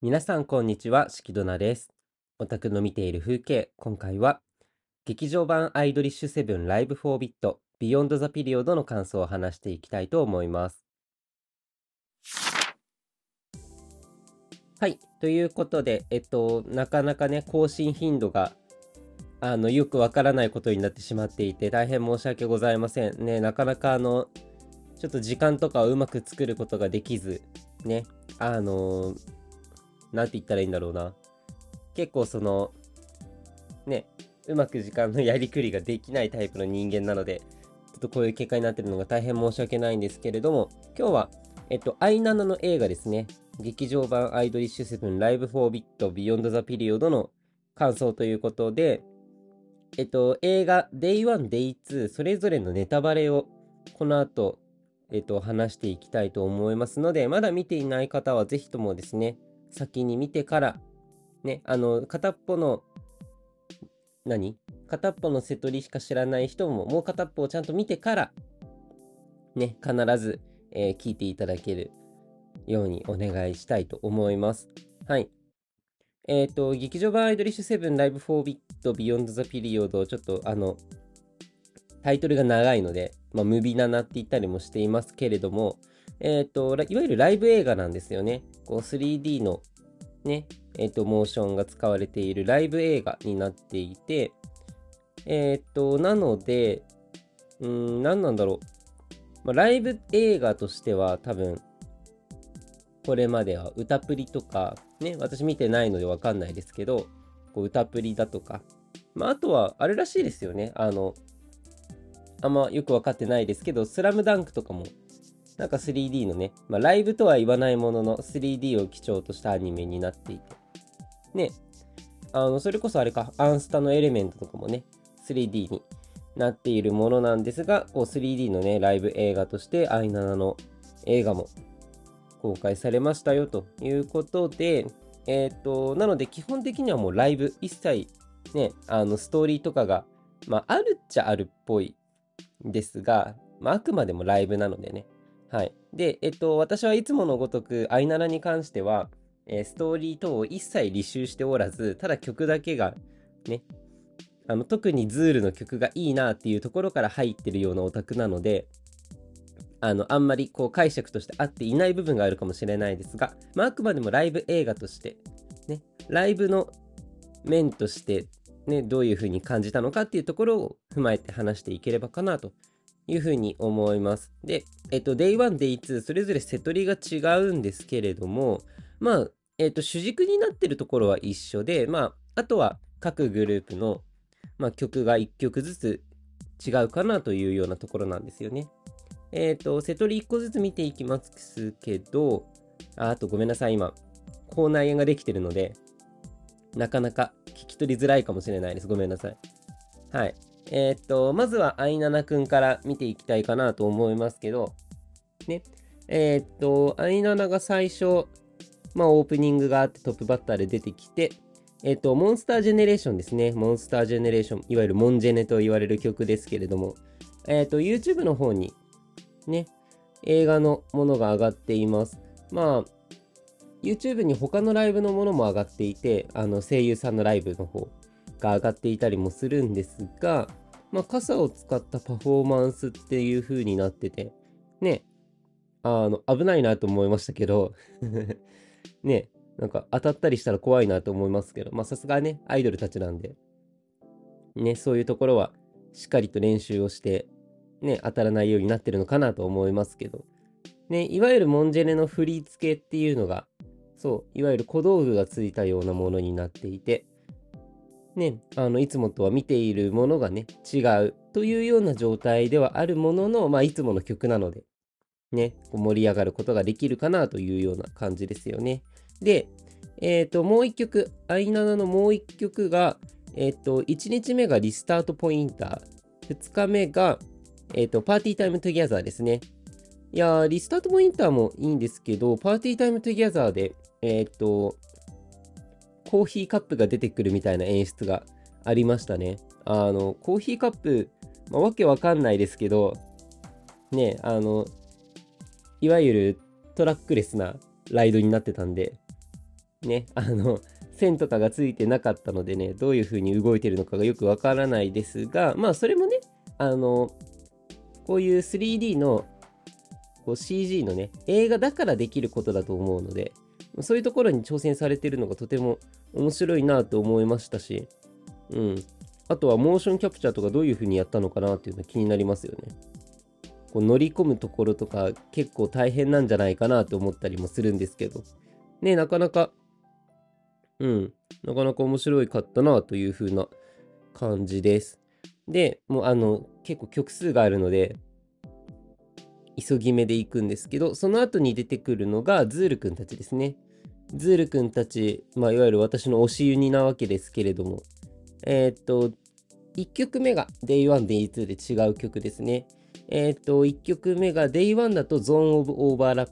皆さんこんにちは、しきどなです。オタクの見ている風景、今回は、劇場版アイドリッシュセブン LIVE 4bit、BEYOND THE PERIOD の感想を話していきたいと思います。はい、ということで、えっと、なかなかね、更新頻度が、あの、よくわからないことになってしまっていて、大変申し訳ございません。ね、なかなかあの、ちょっと時間とかをうまく作ることができず、ね、あのなんて言ったらいいんだろうな。結構その、ね、うまく時間のやりくりができないタイプの人間なので、ちょっとこういう結果になってるのが大変申し訳ないんですけれども、今日は、えっと、アイナナの映画ですね。劇場版アイドリッシュセブン LIVE 4bit BEYOND THE PERIOD の感想ということで、えっと、映画 Day1、Day2 それぞれのネタバレをこの後、えっと、話していきたいと思いますので、まだ見ていない方はぜひともですね、先に見てから、ね、あの、片っぽの、何？片っぽの瀬戸りしか知らない人も、もう片っぽをちゃんと見てから、ね、必ず、えー聞いていただけるようにお願いしたいと思います。はい。えっ、と、劇場版アイドリッシュセブン LIVE 4bit BEYOND THE PERIOD、ちょっとあの、タイトルが長いので、まあ、ムビナナって言ったりもしていますけれども、えっ、と、いわゆるライブ映画なんですよね。こう 3D のね、えっ、と、モーションが使われているライブ映画になっていて、えっ、と、なので、うん、何なんだろう。まあ、ライブ映画としては多分、これまでは歌プリとか、ね、私見てないのでわかんないですけど、こう歌プリだとか、まあ、あとはあれらしいですよね。あの、あんまよくわかってないですけど、スラムダンクとかも、なんか 3D のね、まあ、ライブとは言わないものの 3D を基調としたアニメになっていて、ね、あの、それこそあれか、アンスタのエレメントとかもね、3D になっているものなんですが、こう 3D のね、ライブ映画として、アイナナの映画も公開されましたよということで、えっ、と、なので基本的にはもうライブ一切ね、あのストーリーとかが、まあ、あるっちゃあるっぽいですが、まあ、あくまでもライブなのでね。はい。で、えっと、私はいつものごとく、アイナラに関しては、えーストーリー等を一切履修しておらず、ただ曲だけが、ね、あの、特にズールの曲がいいなっていうところから入ってるようなオタクなので、あの、あんまりこう解釈として合っていない部分があるかもしれないですが、まあ、あくまでもライブ映画として、ね、ライブの面として、ね、どういう風に感じたのかっていうところを踏まえて話していければかなというふうに思います。で、えっと、Day1、Day2、それぞれ瀬取りが違うんですけれども、まあ、えっと、主軸になってるところは一緒で、まあ、あとは各グループの、まあ、曲が1曲ずつ違うかなというようなところなんですよね。えっと、瀬取り1個ずつ見ていきますけど、ああとごめんなさい、今、口内炎ができてるので、なかなか聞き取りづらいかもしれないです。ごめんなさい。はい。えーっと、まずは、アイナナくんから見ていきたいかなと思いますけど、ね。えーっと、アイナナが最初、まあ、オープニングがあってトップバッターで出てきて、えっと、モンスタージェネレーションですね。モンスタージェネレーション、いわゆるモンジェネと言われる曲ですけれども、えっと、YouTube の方に、ね、映画のものが上がっています。まあ、YouTube に他のライブのものも上がっていて、あの声優さんのライブの方が上がっていたりもするんですが、まあ、傘を使ったパフォーマンスっていう風になってて、ね、あの、危ないなと思いましたけど、ね、なんか当たったりしたら怖いなと思いますけど、まあさすがね、アイドルたちなんで、ね、そういうところはしっかりと練習をして、ね、当たらないようになってるのかなと思いますけど、ね、いわゆるモンジェネの振り付けっていうのが、そう、いわゆる小道具がついたようなものになっていて、ね、あのいつもとは見ているものがね違うというような状態ではあるものの、まあ、いつもの曲なので、ね、盛り上がることができるかなというような感じですよね。で、えっ、と、もう一曲、アイナナのもう一曲が、えっ、と、1日目が RESTART POINTER、2日目が、えっ、と、 Party Time Together ですね。いや、 RESTART POINTER もいいんですけど、 Party Time Together で、えっ、と、コーヒーカップが出てくるみたいな演出がありましたね。あの、コーヒーカップ、まあ、わけわかんないですけど、ね、あの、いわゆるトラックレスなライドになってたんで、ね、あの、線とかがついてなかったのでね、どういう風に動いてるのかがよくわからないですが、まあ、それもね、あの、こういう 3D のこう CG のね、映画だからできることだと思うので、そういうところに挑戦されてるのがとても面白いなと思いましたし、うん。あとはモーションキャプチャーとかどういう風にやったのかなっていうのは気になりますよね。こう乗り込むところとか結構大変なんじゃないかなと思ったりもするんですけど、ね、なかなか、うん、なかなか面白いかったなという風な感じです。で、もうあの、結構曲数があるので、急ぎ目で行くんですけど、その後に出てくるのがズールくんたちですね。ズールくんたち、まあ、いわゆる私の推しユニなわけですけれども、えー、っと、1曲目が Day1、Day2 で違う曲ですね。えっ、ー、と、1曲目が Day1 だと Zone of Overlap。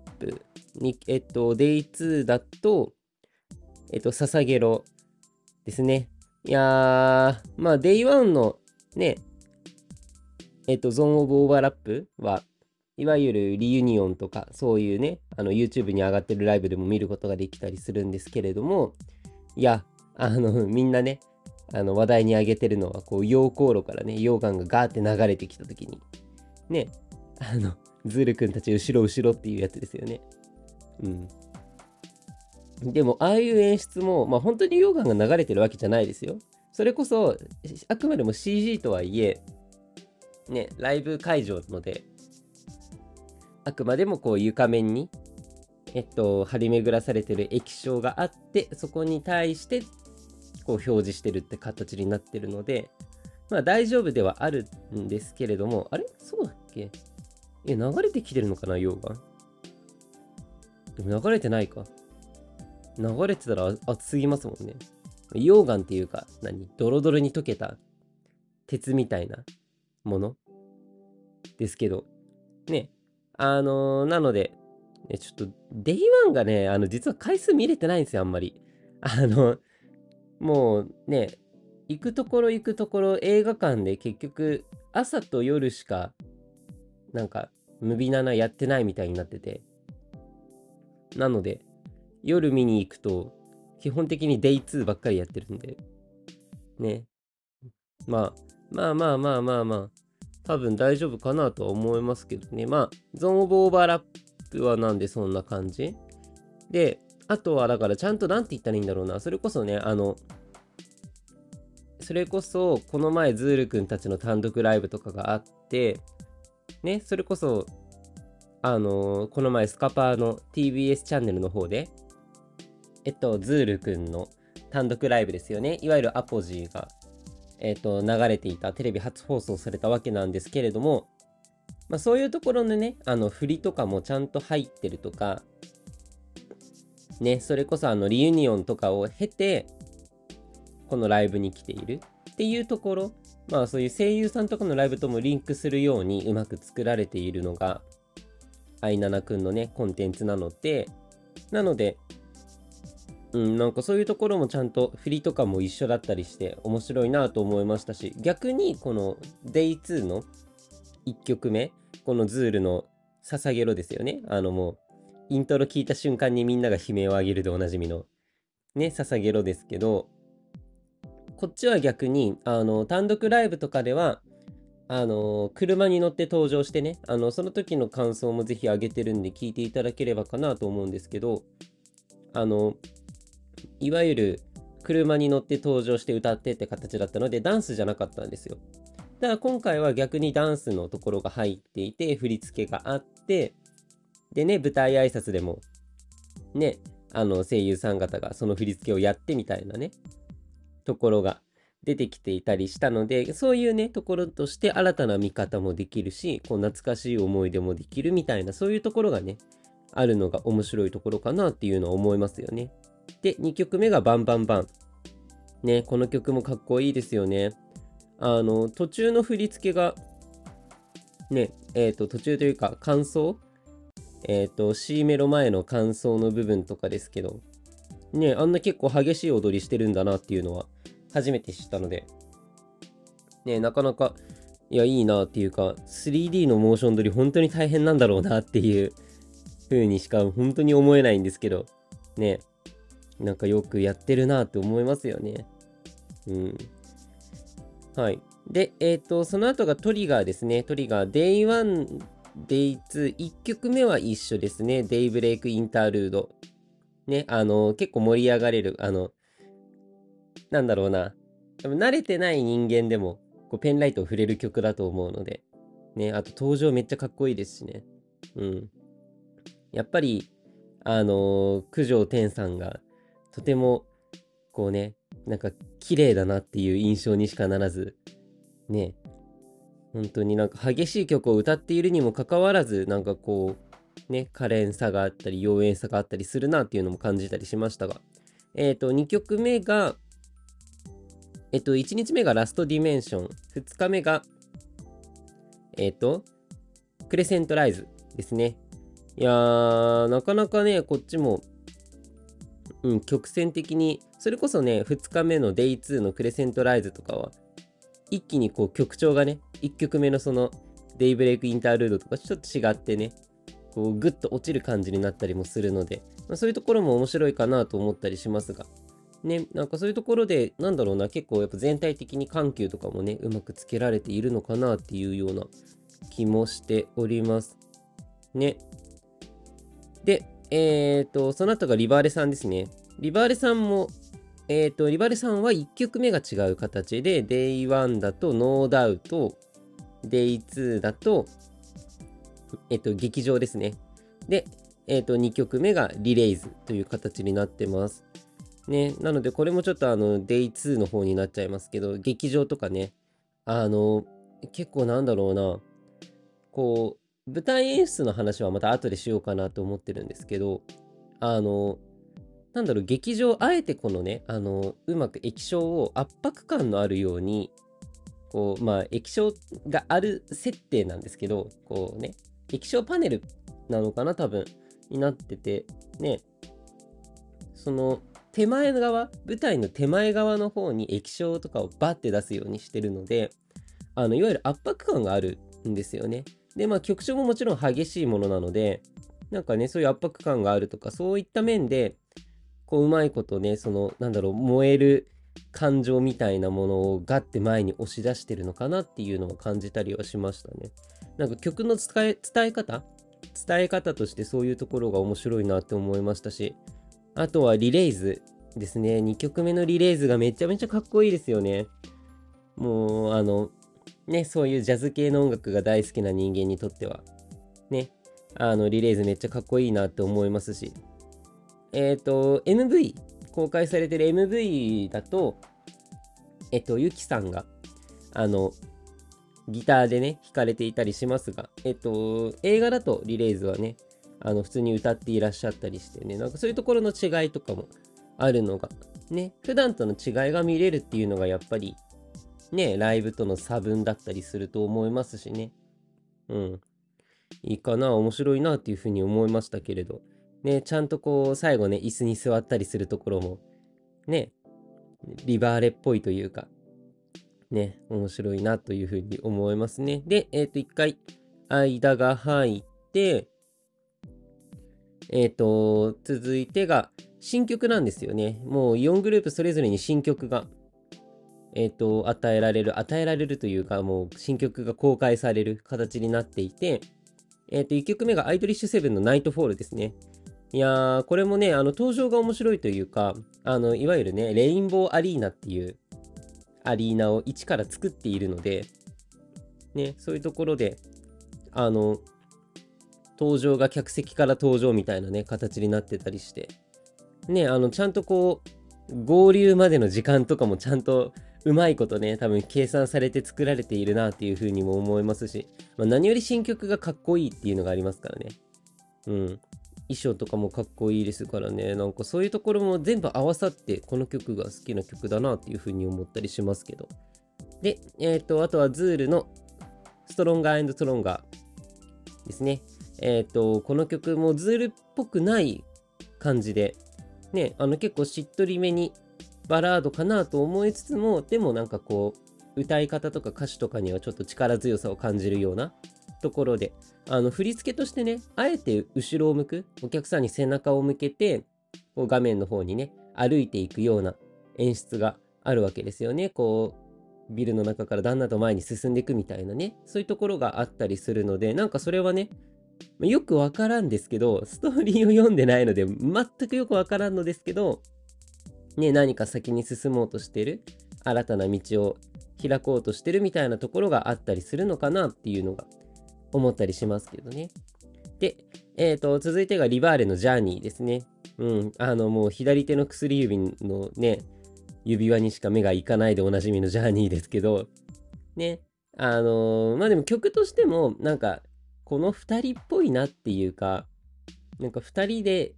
にえっ、ー、と、Day2 だと、えっ、ー、と、捧げろですね。いやー、まあ Day1 のね、えっ、と、Zone of Overlap は、いわゆるリユニオンとか、そういうね、あの、YouTube に上がってるライブでも見ることができたりするんですけれども、いや、あの、みんなね、あの、話題に上げてるのは、こう、溶鉱炉からね、溶岩がガーって流れてきた時に、ね、あの、ズールくんたち後ろ後ろっていうやつですよね。うん。でも、ああいう演出も、まあ本当に溶岩が流れてるわけじゃないですよ。それこそ、あくまでも CG とはいえ、ね、ライブ会場ので、あくまでもこう床面に、えっと、張り巡らされてる液晶があって、そこに対して、こう表示してるって形になってるので、まあ大丈夫ではあるんですけれども、あれ？そうだっけ？え、流れてきてるのかな溶岩？でも流れてないか。流れてたら熱すぎますもんね。溶岩っていうか、何？ドロドロに溶けた鉄みたいなもの？ですけど、ね。あのー、なので、ね、ちょっと、 Day1がね、あの、実は回数見れてないんですよ、あんまり。あの、もうね、行くところ行くところ映画館で結局朝と夜しかなんかムビナナやってないみたいになってて。なので夜見に行くと基本的に Day2ばっかりやってるんで。ね。まあまあまあまあまあまあ。多分大丈夫かなとは思いますけどね。まあゾーンオブオーバーラップはなんでそんな感じ？であとはだからちゃんと何て言ったらいいんだろうな。それこそねあのそれこそこの前ズールくんたちの単独ライブとかがあってねそれこそあの、この前スカパーの TBS チャンネルの方でえっとズールくんの単独ライブですよね。いわゆるアポジーがえっと流れていたテレビ初放送されたわけなんですけれどもまあそういうところのねあの振りとかもちゃんと入ってるとかねそれこそあのリユニオンとかを経てこのライブに来ているっていうところ、まあそういう声優さんとかのライブともリンクするようにうまく作られているのが、アイナナくんのね、コンテンツなので、なので、うん、なんかそういうところもちゃんと振りとかも一緒だったりして面白いなと思いましたし、逆にこの Day2 の1曲目、このズールの捧げろですよね。あのもう、イントロ聞いた瞬間にみんなが悲鳴を上げるでおなじみの、ね、捧げろですけど、こっちは逆に、あの、単独ライブとかでは、あの、車に乗って登場してね、あの、その時の感想もぜひ上げてるんで聞いていただければかなと思うんですけど、あの、いわゆる車に乗って登場して歌ってって形だったので、ダンスじゃなかったんですよ。ただ今回は逆にダンスのところが入っていて、振り付けがあって、でね、舞台挨拶でも、ね、あの声優さん方がその振り付けをやってみたいなね、ところが出てきていたりしたので、そういうね、ところとして新たな見方もできるし、こう懐かしい思い出もできるみたいな、そういうところがね、あるのが面白いところかなっていうのは思いますよね。で、2曲目がバンバンバン。ね、この曲もかっこいいですよね。あの、途中の振り付けが、ね、えっ、ー、と、途中というか、感想？えっ、ー、と、C メロ前の感想の部分とかですけど、ね、あんな結構激しい踊りしてるんだなっていうのは初めて知ったので、ね、なかなか、いや、いいなっていうか、3D のモーション撮り本当に大変なんだろうなっていう風にしか本当に思えないんですけど、ね、なんかよくやってるなって思いますよね。うん。はい。で、えっ、ー、と、その後がトリガーですね。トリガー、Day1、Day2、1曲目は一緒ですね。デイブレイクインタールード。ね、あの、結構盛り上がれる、あの、なんだろうな。多分慣れてない人間でも、こうペンライトを触れる曲だと思うので。ね、あと登場めっちゃかっこいいですしね。うん。やっぱり、あのー、九条天さんが、とても、こうね、なんか綺麗だなっていう印象にしかならず、ね、本当になんか激しい曲を歌っているにもかかわらず、なんかこう、ね、可憐さがあったり、妖艶さがあったりするなっていうのも感じたりしましたが、えっ、ー、と、2曲目が、えっ、ー、と、1日目がラストディメンション、2日目が、えっ、ー、と、クレセントライズですね。いやー、なかなかね、こっちも、うん、曲線的に、それこそね、2日目の Day2 のクレセントライズとかは、一気にこう曲調がね、1曲目のそのデイブレイクインタールードとかちょっと違ってね、こうグッと落ちる感じになったりもするので、まあ、そういうところも面白いかなと思ったりしますが、ね、なんかそういうところで、なんだろうな、結構やっぱ全体的に緩急とかもね、うまくつけられているのかなっていうような気もしております。ね。で、えっ、ー、と、その後がリバーレさんですね。リバーレさんも、えっ、ー、と、リバーレさんは1曲目が違う形で、Day1 だと No Doubt、Day2 だと、えっ、ー、と、劇場ですね。で、えっ、と、2曲目がリレイズという形になってます。ね、なのでこれもちょっとあの Day2 の方になっちゃいますけど、劇場とかね、あの、結構なんだろうな、こう、舞台演出の話はまた後でしようかなと思ってるんですけど、あの、なんだろう、劇場、あえてこのね、あの、うまく液晶を圧迫感のあるように、こう、まあ、液晶がある設定なんですけど、こうね、液晶パネルなのかな、多分、になってて、ね、その、手前側、舞台の手前側の方に液晶とかをバッて出すようにしてるので、あの、いわゆる圧迫感があるんですよね。で、まあ、曲調ももちろん激しいものなので、なんかね、そういう圧迫感があるとか、そういった面で、こう、うまいことね、その、なんだろう、燃える感情みたいなものをガッて前に押し出してるのかなっていうのを感じたりはしましたね。なんか曲の伝え、伝え方？伝え方としてそういうところが面白いなって思いましたし、あとはリレイズですね。2曲目のリレイズがめちゃめちゃかっこいいですよね。もう、あの、ね、そういうジャズ系の音楽が大好きな人間にとっては、ね、あの、リレイズめっちゃかっこいいなって思いますし、えっ、ー、と、MV、公開されてる MV だと、えっと、ゆきさんが、あの、ギターでね、弾かれていたりしますが、えっと、映画だとリレイズはね、あの、普通に歌っていらっしゃったりしてね、なんかそういうところの違いとかもあるのが、ね、普段との違いが見れるっていうのがやっぱり、ね、ライブとの差分だったりすると思いますしね。うん。いいかな、面白いなっていうふうに思いましたけれど、ね、ちゃんとこう、最後ね、椅子に座ったりするところも、ね、リバーレっぽいというか、ね、面白いなというふうに思いますね。で、えっ、ー、と、一回、間が入って、えっ、ー、と、続いてが、新曲なんですよね。もう4グループそれぞれに新曲が、えっ、ー、と、与えられる、与えられるというか、もう新曲が公開される形になっていて、えっ、ー、と、1曲目がアイドリッシュセブンのナイトフォールですね。いやー、これもね、あの、登場が面白いというか、あの、いわゆるね、レインボーアリーナっていうアリーナを一から作っているので、ね、そういうところで、あの、登場が客席から登場みたいなね、形になってたりして、ね、あの、ちゃんとこう、合流までの時間とかもちゃんとうまいことね、多分計算されて作られているなっていうふうにも思いますし、まあ、何より新曲がかっこいいっていうのがありますからね。うん。衣装とかもかっこいいですからね、なんかそういうところも全部合わさって、この曲が好きな曲だなっていうふうに思ったりしますけど。で、えっ、ー、と、あとはズールのストロンガーストロンガーですね。えっ、ー、と、この曲もズールっぽくない感じで、ね、あの結構しっとりめにバラードかなと思いつつも、でもなんかこう、歌い方とか歌詞とかにはちょっと力強さを感じるようなところで、あの振り付けとしてね、あえて後ろを向く、お客さんに背中を向けて、こう画面の方にね、歩いていくような演出があるわけですよね。こう、ビルの中からだんだんと前に進んでいくみたいなね、そういうところがあったりするので、なんかそれはね、よくわからんですけど、ストーリーを読んでないので、全くよくわからんのですけど、ね、何か先に進もうとしてる、新たな道を開こうとしてるみたいなところがあったりするのかなっていうのが思ったりしますけどね。で、えっ、ー、と、続いてがリバーレのジャーニーですね。うん、あの、もう左手の薬指のね、指輪にしか目がいかないでおなじみのジャーニーですけど、ね、あのー、まあでも曲としても、なんか、この2人っぽいなっていうか、なんか2人で、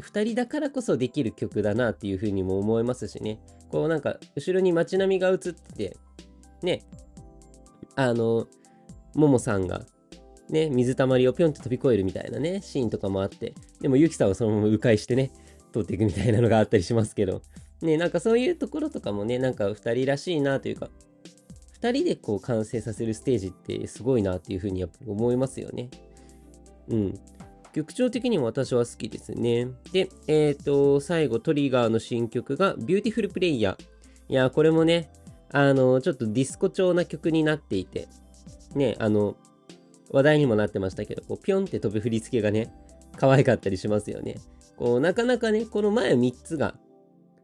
2人だからこそできる曲だなっていうふうにも思いますしね。こうなんか、後ろに街並みが映ってて、ね、あの、ももさんがね、水たまりをぴょんと飛び越えるみたいなね、シーンとかもあって、でもゆきさんはそのまま迂回してね、通っていくみたいなのがあったりしますけど、ね、なんかそういうところとかもね、なんか2人らしいなというか、2人でこう完成させるステージってすごいなっていうふうにやっぱ思いますよね。うん。曲調的にも私は好きですね。で、えっ、ー、と、最後、 TRIGGER の新曲が、 BEAUTIFUL PRAYER。いや、これもね、あの、ちょっとディスコ調な曲になっていて、ね、あの、話題にもなってましたけど、こうピョンって飛ぶ振り付けがね、可愛かったりしますよね。こう、なかなかね、この前3つが、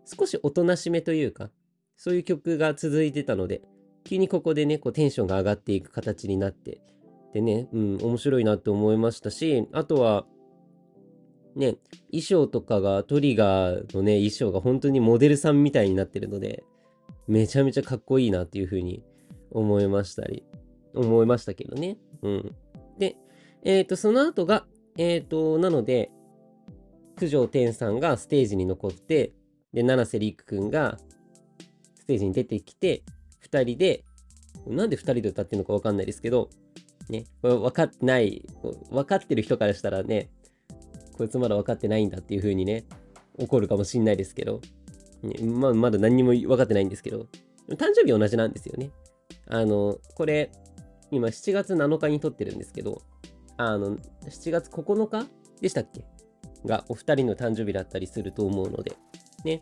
少しおとなしめというか、そういう曲が続いてたので、急にここでね、こうテンションが上がっていく形になって、でね、うん、面白いなって思いましたし、あとは、ね、衣装とかが、トリガーのね、衣装が本当にモデルさんみたいになってるので、めちゃめちゃかっこいいなっていう風に思いましたり、思いましたけどね。うん。で、えっ、ー、と、その後が、えっ、ー、と、なので、九条天さんがステージに残って、で、七瀬陸くんがステージに出てきて、二人で、なんで二人で歌ってるのかわかんないですけど、ね、分かってない、分かってる人からしたらね、こいつまだ分かってないんだっていう風にね、怒るかもしんないですけど、ね、まあ、まだ何にも分かってないんですけど、誕生日同じなんですよね。あの、これ、今7月7日に撮ってるんですけど、あの、7月9日でしたっけ？がお二人の誕生日だったりすると思うので、ね、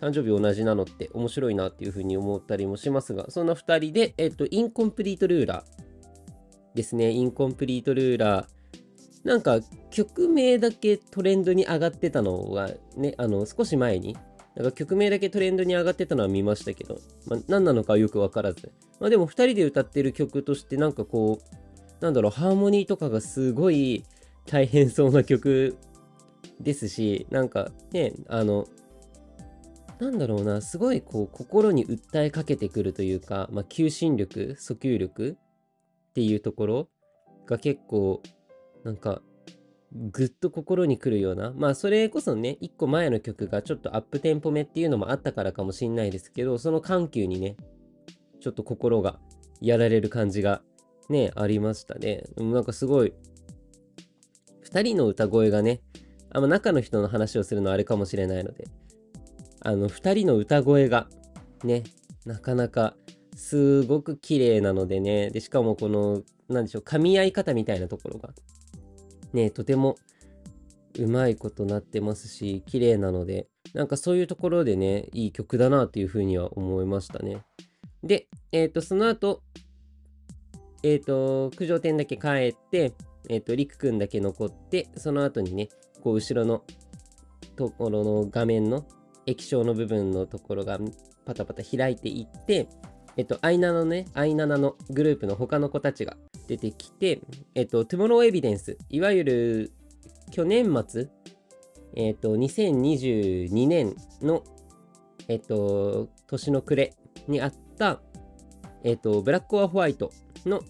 誕生日同じなのって面白いなっていうふうに思ったりもしますが、そんな2人で、えっと、インコンプリートルーラーですね、インコンプリートルーラー。なんか曲名だけトレンドに上がってたのがね、あの少し前に、なんか曲名だけトレンドに上がってたのは見ましたけど、まあ、何なのかよくわからず、まあでも2人で歌ってる曲としてなんかこう、なんだろう、ハーモニーとかがすごい大変そうな曲ですし、なんかね、あの、なんだろうな、すごいこう心に訴えかけてくるというか、まあ、求心力、訴求力っていうところが結構、なんか、ぐっと心にくるような、まあそれこそね、一個前の曲がちょっとアップテンポ目っていうのもあったからかもしんないですけど、その緩急にね、ちょっと心がやられる感じがね、ありましたね。なんかすごい、2人の歌声がね、あんま中の人の話をするのはあれかもしれないので、あの、2人の歌声がね、なかなかすごく綺麗なのでね、で、しかもこの、なんでしょう、噛み合い方みたいなところが、ね、とてもうまいことなってますし、綺麗なので、なんかそういうところでね、いい曲だなっていうふうには思いましたね。で、えっ、ー、と、その後、えっ、ー、と、九条店だけ帰って、えっ、ー、と、りくくんだけ残って、その後にね、こう、後ろのところの画面の液晶の部分のところがパタパタ開いていって、えっと、アイナのね、アイナのグループの他の子たちが出てきて、えっと、トゥモローエビデンス、いわゆる去年末、えっと、2022年の、えっと、年の暮れにあった、えっ、と、ブラック・オア・ホワイトの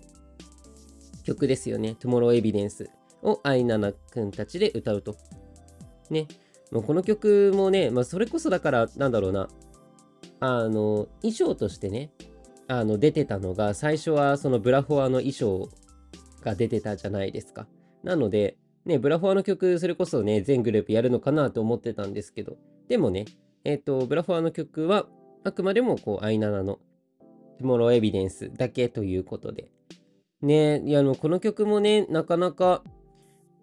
曲ですよね。トゥモロー・エビデンスをアイナナくんたちで歌うと。ね。もうこの曲もね、まあ、それこそだから、なんだろうな、あの、衣装としてね、あの、出てたのが、最初はそのブラフォアの衣装が出てたじゃないですか。なので、ね、ブラフォアの曲、それこそね、全グループやるのかなと思ってたんですけど、でもね、えっ、ー、と、ブラフォアの曲は、あくまでもこう、アイナナのトゥモローエビデンスだけということで。ねいや、あの、この曲もね、なかなか、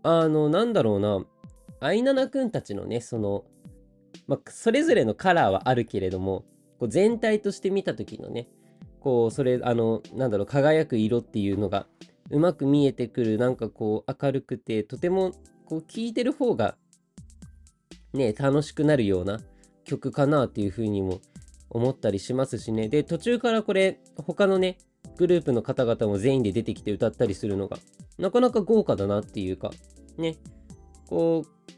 あの、なんだろうな、アイナナくんたちのね、その、まあ、それぞれのカラーはあるけれども、こう全体として見た時のね、こう、それ、あの、なんだろう、輝く色っていうのが、うまく見えてくる、なんかこう、明るくて、とても、こう、聴いてる方が、ね、楽しくなるような曲かなっていうふうにも思ったりしますしね。で、途中からこれ、他のね、グループの方々も全員で出てきて歌ったりするのが、なかなか豪華だなっていうか、ね、こう、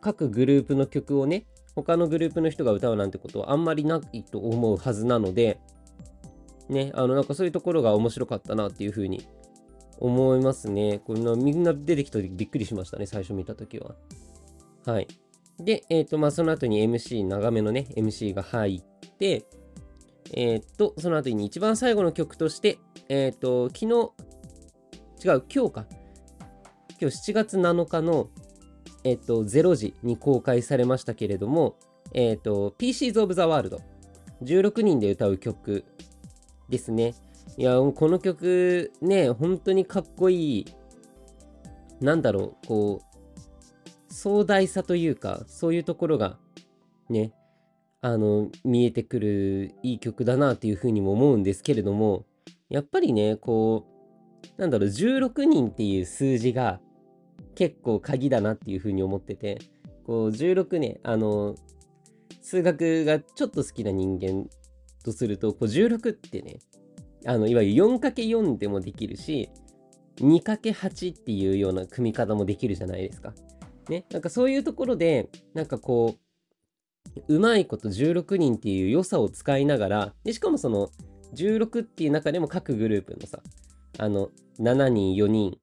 各グループの曲をね、他のグループの人が歌うなんてことはあんまりないと思うはずなので、ね、あの、なんかそういうところが面白かったなっていうふうに思いますね。こんなみんな出てきた時びっくりしましたね、最初見た時は。はい。で、えっ、ー、と、まあ、その後に MC、長めのね、MC が入って、えっ、ー、と、その後に一番最後の曲として、えっ、ー、と、昨日、違う、今日か。今日7月7日の、えっ、と、0時に公開されましたけれども、えっ、と、PCs of the World。16人で歌う曲ですね。いや、この曲ね、本当にかっこいい。なんだろう、こう、壮大さというか、そういうところがね、あの、見えてくるいい曲だなっていうふうにも思うんですけれども、やっぱりね、こう、なんだろう、16人っていう数字が結構鍵だなっていうふうに思ってて、こう、16ね、あの、数学がちょっと好きな人間とすると、こう16ってね、あの、いわゆる 4×4 でもできるし、2×8 っていうような組み方もできるじゃないですか。ね、なんかそういうところで、なんかこう、うまいこと16人っていう良さを使いながら、でしかもその16っていう中でも各グループのさ、あの、7人、4人、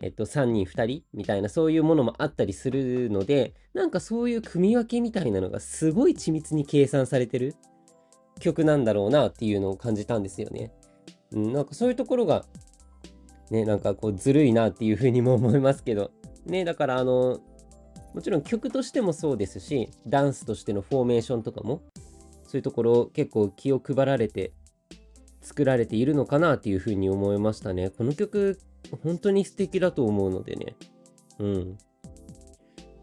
えっと、3人、2人みたいなそういうものもあったりするので、なんかそういう組み分けみたいなのがすごい緻密に計算されてる曲なんだろうなっていうのを感じたんですよね。うん、なんかそういうところが、ね、なんかこうずるいなっていうふうにも思いますけど、ね、だからあの、もちろん曲としてもそうですし、ダンスとしてのフォーメーションとかも、そういうところ結構気を配られて作られているのかなっていうふうに思いましたね。この曲、本当に素敵だと思うのでね。うん。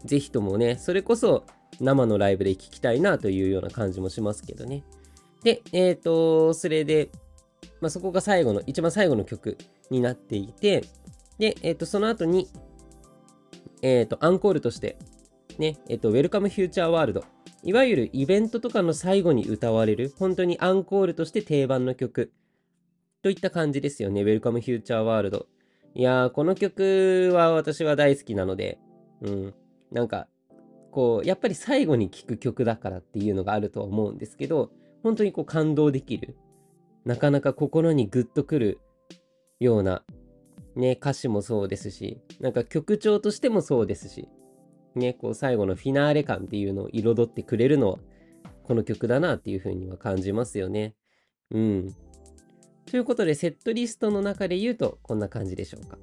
ぜひともね、それこそ生のライブで聴きたいなというような感じもしますけどね。で、えっ、ー、と、それで、まあ、そこが最後の、一番最後の曲になっていて、で、えっ、ー、と、その後に、えっ、ー、と、アンコールとして、ね、えっ、と、Welcome Future World。いわゆるイベントとかの最後に歌われる、本当にアンコールとして定番の曲といった感じですよね。Welcome Future World。いやー、この曲は私は大好きなので、うん。なんか、こう、やっぱり最後に聴く曲だからっていうのがあるとは思うんですけど、本当にこう感動できる。なかなか心にグッとくるような、ね、歌詞もそうですし、なんか曲調としてもそうですし、ね、こう最後のフィナーレ感っていうのを彩ってくれるのは、この曲だなっていうふうには感じますよね。うん。ということで、セットリストの中で言うと、こんな感じでしょうか。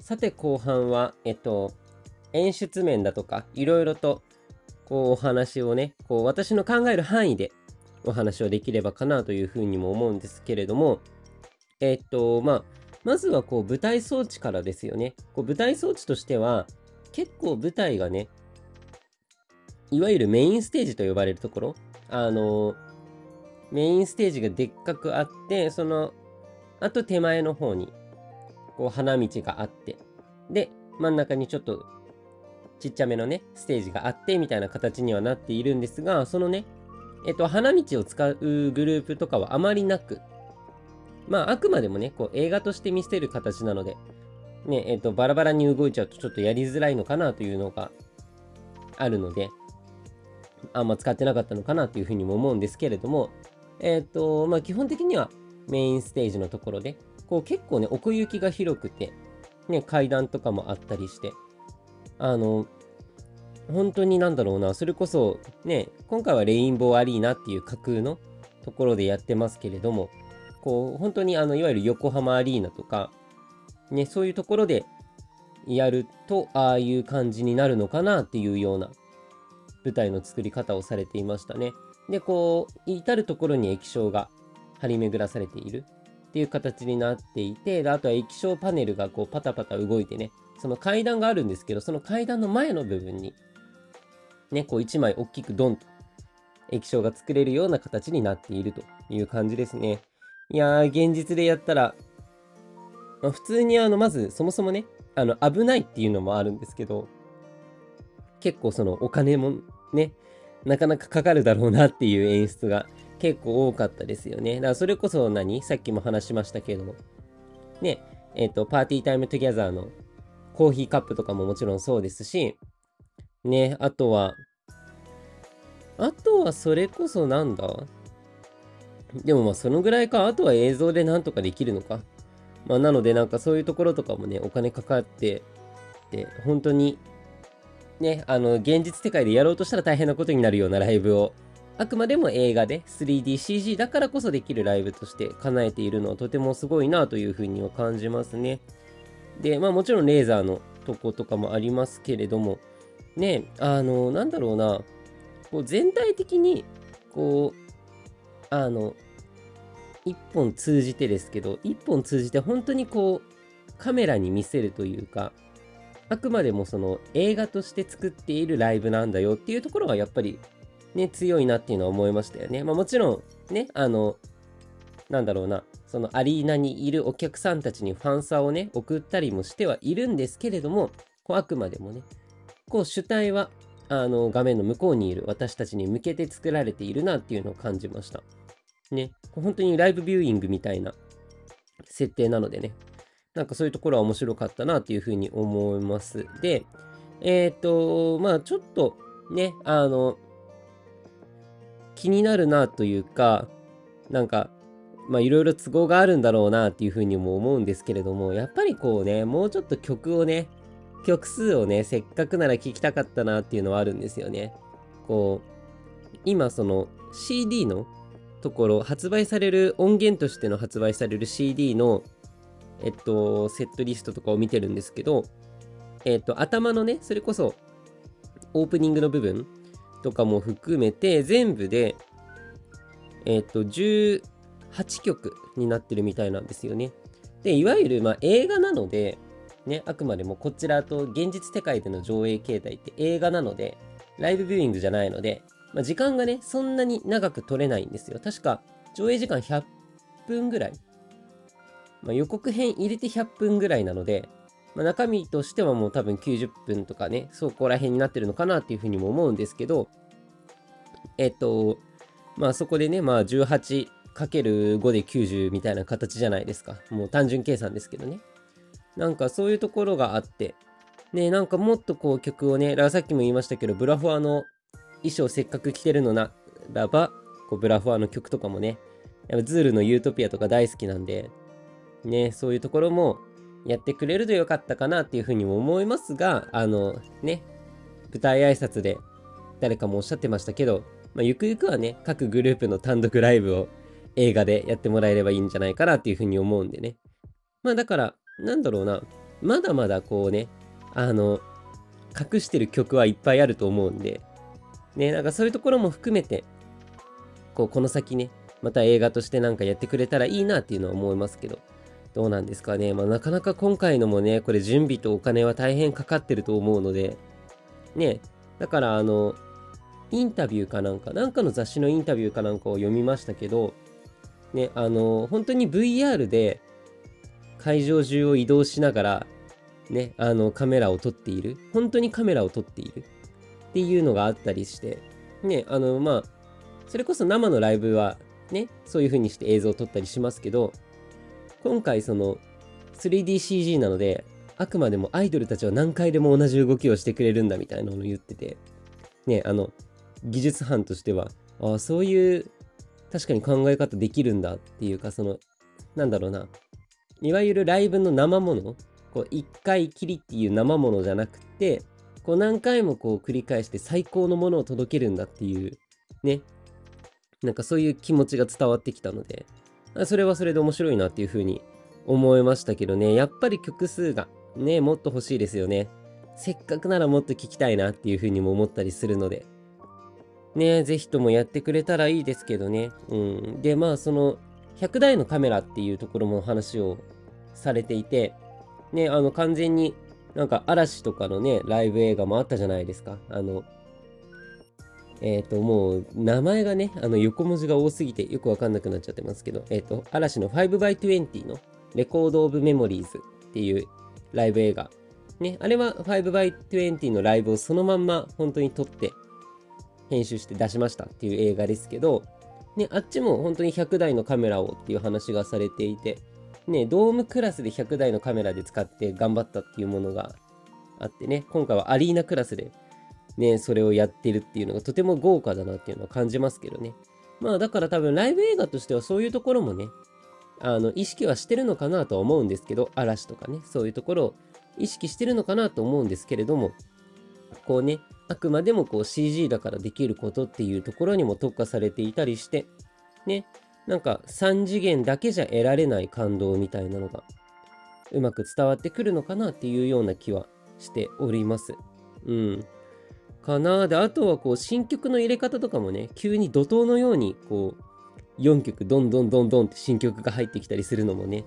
さて、後半は、えっと、演出面だとか、いろいろとこうお話をね、こう私の考える範囲でお話をできればかなというふうにも思うんですけれども、えっと、まあ、まずはこう舞台装置からですよね。こう舞台装置としては、結構舞台がね、いわゆるメインステージと呼ばれるところ、あの、メインステージがでっかくあって、その、あと手前の方に、こう花道があって、で、真ん中にちょっとちっちゃめのね、ステージがあってみたいな形にはなっているんですが、そのね、えっと、花道を使うグループとかはあまりなく、まあ、あくまでもね、こう映画として見せる形なので、ね、えっと、バラバラに動いちゃうとちょっとやりづらいのかなというのがあるので、あんま使ってなかったのかなというふうにも思うんですけれども、えっと、まあ、基本的にはメインステージのところで、こう結構ね、奥行きが広くて、ね、階段とかもあったりして、あの、本当になんだろうな、それこそね、今回はレインボーアリーナっていう架空のところでやってますけれども、こう、本当にあの、いわゆる横浜アリーナとか、ね、そういうところでやると、ああいう感じになるのかなっていうような舞台の作り方をされていましたね。で、こう、至るところに液晶が張り巡らされている。っていう形になっていて、であとは液晶パネルがこうパタパタ動いてね、その階段があるんですけど、その階段の前の部分に、ね、こう1枚大きくドンと液晶が作れるような形になっているという感じですね。いやー、現実でやったら、まあ、普通にあの、まずそもそもね、あの、危ないっていうのもあるんですけど、結構そのお金もね、なかなかかかるだろうなっていう演出が結構多かったですよね。だからそれこそ何？さっきも話しましたけども、ね、えっ、ー、と、 Party Time Together のコーヒーカップとかももちろんそうですし、ね、あとは、あとはそれこそなんだ？でもまあそのぐらいか、あとは映像でなんとかできるのか。まあなのでなんかそういうところとかもね、お金かかって、で、本当に、ね、あの、現実世界でやろうとしたら大変なことになるようなライブを、あくまでも映画で 3DCG だからこそできるライブとして叶えているのはとてもすごいなというふうには感じますね。で、まあもちろんレーザーのとことかもありますけれども、ね、あの、なんだろうな、こう全体的に、こう、あの、一本通じてですけど、一本通じて本当にこう、カメラに見せるというか、あくまでもその映画として作っているライブなんだよっていうところがやっぱりね、強いなっていうのは思いましたよね。まあもちろん、ね、あの、なんだろうな、そのアリーナにいるお客さんたちにファンサをね、送ったりもしてはいるんですけれども、こうあくまでもね、こう主体はあの画面の向こうにいる私たちに向けて作られているなっていうのを感じました。ね、本当にライブビューイングみたいな設定なのでね、なんかそういうところは面白かったなっていうふうに思います。で、えっ、ー、と、まあちょっとね、あの、気になるなというか、なんか、まあいろいろ都合があるんだろうなっていうふうにも思うんですけれども、やっぱりこうね、もうちょっと曲をね、曲数をね、せっかくなら聴きたかったなっていうのはあるんですよね。こう、今その CD のところ、発売される、音源としての発売される CD の、えっと、セットリストとかを見てるんですけど、えっと、頭のね、それこそ、オープニングの部分とかも含めて、全部で、えっと、8曲になってるみたいなんですよね。で、いわゆる、まあ、映画なので、ね、あくまでもこちらと現実世界での上映形態って映画なので、ライブビューイングじゃないので、まあ、時間がね、そんなに長く取れないんですよ。確か、上映時間100分ぐらい。まあ、予告編入れて100分ぐらいなので、まあ、中身としてはもう多分90分とかね、そこら辺になってるのかなっていうふうにも思うんですけど、えっと、まあそこでね、まあ18 5で90みたいな形じゃないですか。もう単純計算ですけどね。なんかそういうところがあって、ね、なんかもっとこう曲をね、だからさっきも言いましたけど、ブラフォアの衣装せっかく着てるのならば、こうブラフォアの曲とかもね、やっぱズールのユートピアとか大好きなんで、ね、そういうところもやってくれるとよかったかなっていうふうにも思いますが、あの、ね、舞台挨拶で誰かもおっしゃってましたけど、まあ、ゆくゆくはね、各グループの単独ライブを映画でやってもらえればいいんじゃないかなっていうふうに思うんでね。まあだから、なんだろうな、まだまだこうね、あの、隠してる曲はいっぱいあると思うんで、ね、なんかそういうところも含めて、こう、この先ね、また映画としてなんかやってくれたらいいなっていうのは思いますけど、どうなんですかね。まあなかなか今回のもね、これ準備とお金は大変かかってると思うので、ね、だからあの、インタビューかなんか、なんかの雑誌のインタビューかなんかを読みましたけど、ね、あの、本当に VR で会場中を移動しながら、ね、あの、カメラを撮っている。本当にカメラを撮っている。っていうのがあったりして、ね、あの、まあ、それこそ生のライブは、ね、そういう風にして映像を撮ったりしますけど、今回その 3DCG なので、あくまでもアイドルたちは何回でも同じ動きをしてくれるんだみたいなのを言ってて、ね、あの、技術班としては、ああ、そういう確かに考え方できるんだっていうか、その、なんだろうな、いわゆるライブの生もの、こう一回きりっていう生ものじゃなくて、こう何回もこう繰り返して最高のものを届けるんだっていう、ね。なんかそういう気持ちが伝わってきたので、それはそれで面白いなっていうふうに思いましたけどね、やっぱり曲数がね、もっと欲しいですよね。せっかくならもっと聴きたいなっていうふうにも思ったりするので、ね、ぜひともやってくれたらいいですけどね。うん。で、まあその、100台のカメラっていうところも話をされていて、ね、あの、完全になんか嵐とかのね、ライブ映画もあったじゃないですか。あの、えっ、ー、と、もう、名前がね、あの、横文字が多すぎてよくわかんなくなっちゃってますけど、えっ、ー、と、嵐の 5x20 のレコード・オブ・メモリーズっていうライブ映画。ね、あれは 5x20 のライブをそのまんま本当に撮って編集して出しましたっていう映画ですけど、ね、あっちも本当に100台のカメラをっていう話がされていて、ね、ドームクラスで100台のカメラで使って頑張ったっていうものがあってね、今回はアリーナクラスでね、それをやってるっていうのがとても豪華だなっていうのは感じますけどね。まあだから多分ライブ映画としてはそういうところもね、あの意識はしてるのかなとは思うんですけど、嵐とかね、そういうところを意識してるのかなと思うんですけれども、こうね、あくまでもこう CG だからできることっていうところにも特化されていたりして、ね、なんか3次元だけじゃ得られない感動みたいなのがうまく伝わってくるのかなっていうような気はしております。うん。かなで、あとはこう新曲の入れ方とかもね、急に怒涛のようにこう4曲どんどんどんどんって新曲が入ってきたりするのもね、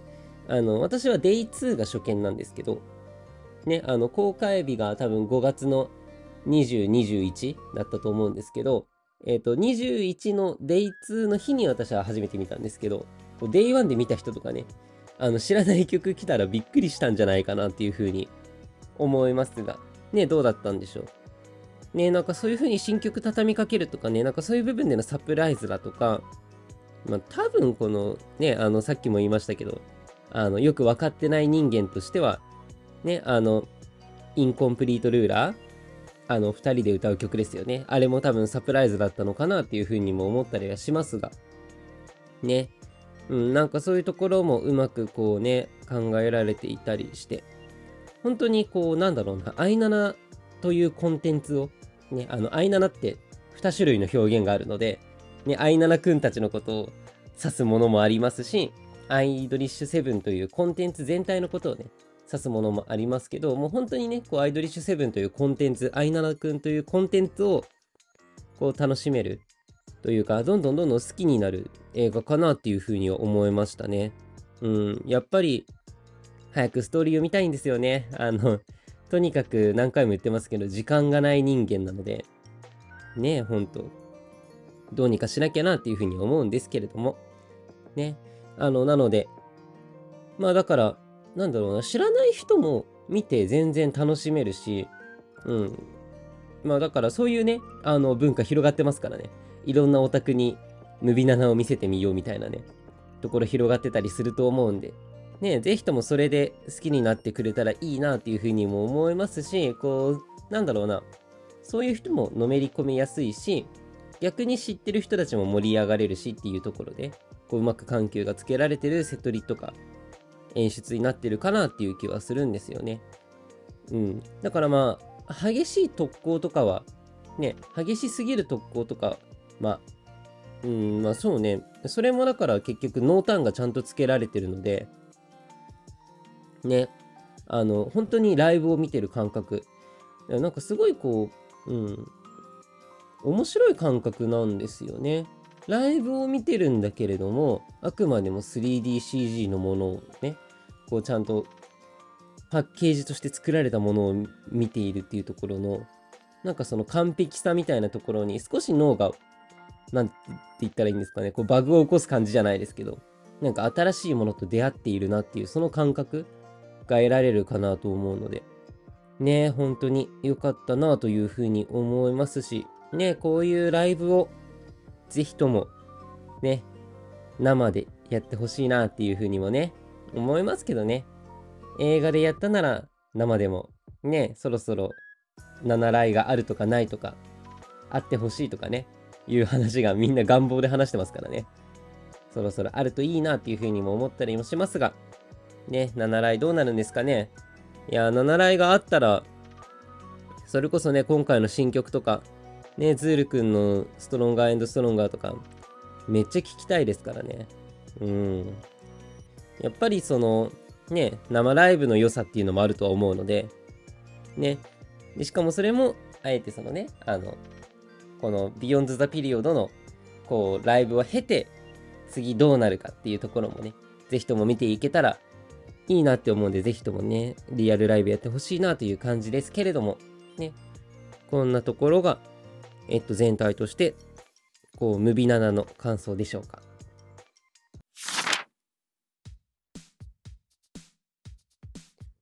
あの、私は Day2 が初見なんですけど、ね、あの、公開日が多分5月の20、21だったと思うんですけど、えっ、ー、と、21の Day2 の日に私は初めて見たんですけど、Day1 で見た人とかね、あの、知らない曲来たらびっくりしたんじゃないかなっていうふうに思いますが、ね、どうだったんでしょう？ね、なんかそういう風に新曲畳みかけるとかね、なんかそういう部分でのサプライズだとか、まあ多分このね、あのさっきも言いましたけど、あのよく分かってない人間としては、ね、あの、インコンプリートルーラー、あの2人で歌う曲ですよね。あれも多分サプライズだったのかなっていう風にも思ったりはしますが、ね、うん、なんかそういうところもうまくこうね、考えられていたりして、本当にこう、なんだろうな、アイナナというコンテンツをね、あの、アイナナって2種類の表現があるので、ね、アイナナくんたちのことを指すものもありますし、アイドリッシュセブンというコンテンツ全体のことをね、指すものもありますけど、もう本当にね、こう、アイドリッシュセブンというコンテンツ、アイナナくんというコンテンツを、こう、楽しめるというか、どんどんどんどん好きになる映画かなっていうふうに思いましたね。うん、やっぱり、早くストーリー読みたいんですよね。あの、とにかく何回も言ってますけど、時間がない人間なので、ねえ、ほんと、どうにかしなきゃなっていうふうに思うんですけれども、ね。あの、なので、まあだから、なんだろうな、知らない人も見て全然楽しめるし、うん。まあだからそういうね、あの文化広がってますからね。いろんなオタクにムビナナを見せてみようみたいなね、ところ広がってたりすると思うんで、ね、ぜひともそれで好きになってくれたらいいなっていうふうにも思いますし、こう、なんだろうな、そういう人ものめり込みやすいし、逆に知ってる人たちも盛り上がれるしっていうところで、こううまく緩急がつけられてるセトリとか演出になってるかなっていう気はするんですよね。うん。だからまあ、激しい特攻とかは、ね、激しすぎる特攻とか、まあ、うん、まあそうね。それもだから結局濃淡がちゃんとつけられてるので、ね、あの、本当にライブを見てる感覚。なんかすごいこう、うん、面白い感覚なんですよね。ライブを見てるんだけれども、あくまでも 3DCG のものをね、こうちゃんとパッケージとして作られたものを見ているっていうところの、なんかその完璧さみたいなところに少し脳が、なんて言ったらいいんですかね、こうバグを起こす感じじゃないですけど、なんか新しいものと出会っているなっていうその感覚が得られるかなと思うので、ね、本当に良かったなというふうに思いますし、ね、こういうライブをぜひともね、生でやってほしいなっていうふうにもね、思いますけどね。映画でやったなら生でもね、そろそろ7来があるとかないとか、あってほしいとかね、いう話がみんな願望で話してますからね。そろそろあるといいなっていうふうにも思ったりもしますが、ね、7来どうなるんですかね。いや、7来があったら、それこそね、今回の新曲とか、ね、ズールくんのストロンガーストロンガーとか、めっちゃ聞きたいですからね。うん。やっぱりその、ね、生ライブの良さっていうのもあるとは思うので、ね。でしかもそれも、あえてそのね、あの、この Beyond the Plio の、こう、ライブを経て、次どうなるかっていうところもね、ぜひとも見ていけたらいいなって思うんで、ぜひともね、リアルライブやってほしいなという感じですけれども、ね、こんなところが、えっと、全体として、こう、ムビナナの感想でしょうか。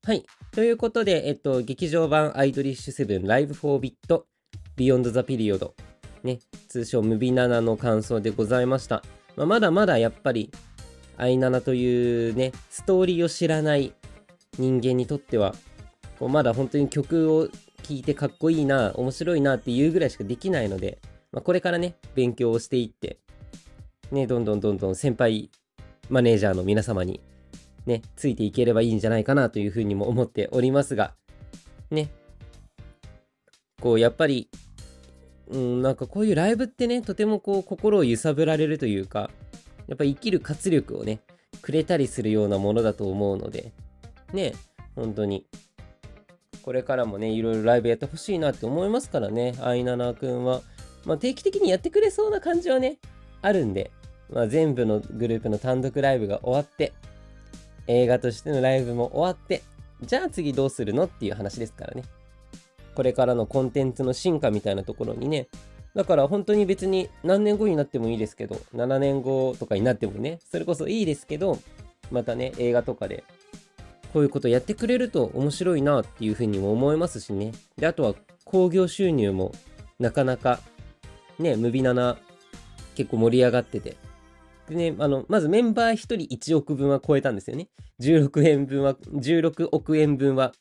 はい。ということで、えっと、劇場版アイドリッシュセブン LIVE 4bit BEYOND THE PERIOD ね、通称ムビナナの感想でございました。まあ、まだまだやっぱり、アイナナというね、ストーリーを知らない人間にとっては、こうまだ本当に曲を聴いてかっこいいな、面白いなっていうぐらいしかできないので、まあ、これからね、勉強をしていって、ね、どんどんどんどん先輩マネージャーの皆様にね、ついていければいいんじゃないかなというふうにも思っておりますが、ね、こう、やっぱり、うん、なんかこういうライブってね、とてもこう、心を揺さぶられるというか、やっぱり生きる活力をね、くれたりするようなものだと思うので、ね、本当に、これからもね、いろいろライブやってほしいなって思いますからね、アイナナくんは。まあ、定期的にやってくれそうな感じはね、あるんで、まあ、全部のグループの単独ライブが終わって、映画としてのライブも終わって、じゃあ次どうするのっていう話ですからね。これからのコンテンツの進化みたいなところにね、だから本当に別に何年後になってもいいですけど、7年後とかになってもね、それこそいいですけど、またね、映画とかで、こういうことやってくれると面白いなっていうふうにも思いますしね。で、あとは興行収入もなかなか、ね、ムビナナ結構盛り上がってて、でね、あの、まずメンバー1人1億分は超えたんですよね。16円分は、16億円分は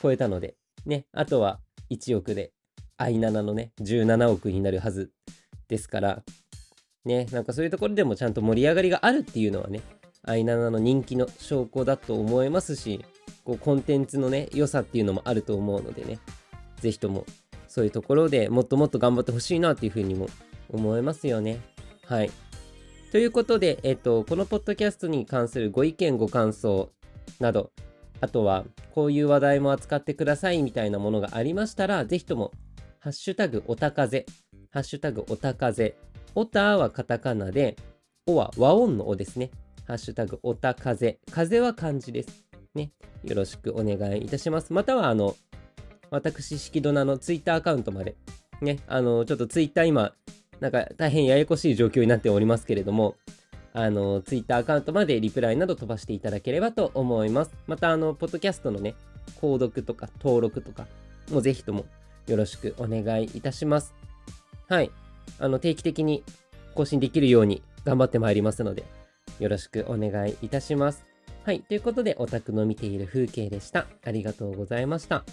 超えたので、ね、あとは1億で、i7 のね、17億になるはずですから、ね、なんかそういうところでもちゃんと盛り上がりがあるっていうのはね、i7 の人気の証拠だと思いますし、こうコンテンツのね、良さっていうのもあると思うのでね、ぜひともそういうところでもっともっと頑張ってほしいなっていうふうにも思いますよね。はい。ということで、えっと、このポッドキャストに関するご意見、ご感想など、あとは、こういう話題も扱ってくださいみたいなものがありましたら、ぜひとも、ハッシュタグおたかぜ、ハッシュタグおたかぜ、おたはカタカナで、おは和音のおですね。ハッシュタグおたかぜ、風は漢字です。ね。よろしくお願いいたします。または、あの、私、式ドナのツイッターアカウントまで、ね、あの、ちょっとツイッター今、なんか大変ややこしい状況になっておりますけれども、あの、ツイッターアカウントまでリプライなど飛ばしていただければと思います。また、あの、ポッドキャストのね、購読とか登録とかもぜひともよろしくお願いいたします。はい。あの、定期的に更新できるように頑張ってまいりますので、よろしくお願いいたします。はい。ということで、オタクの見ている風景でした。ありがとうございました。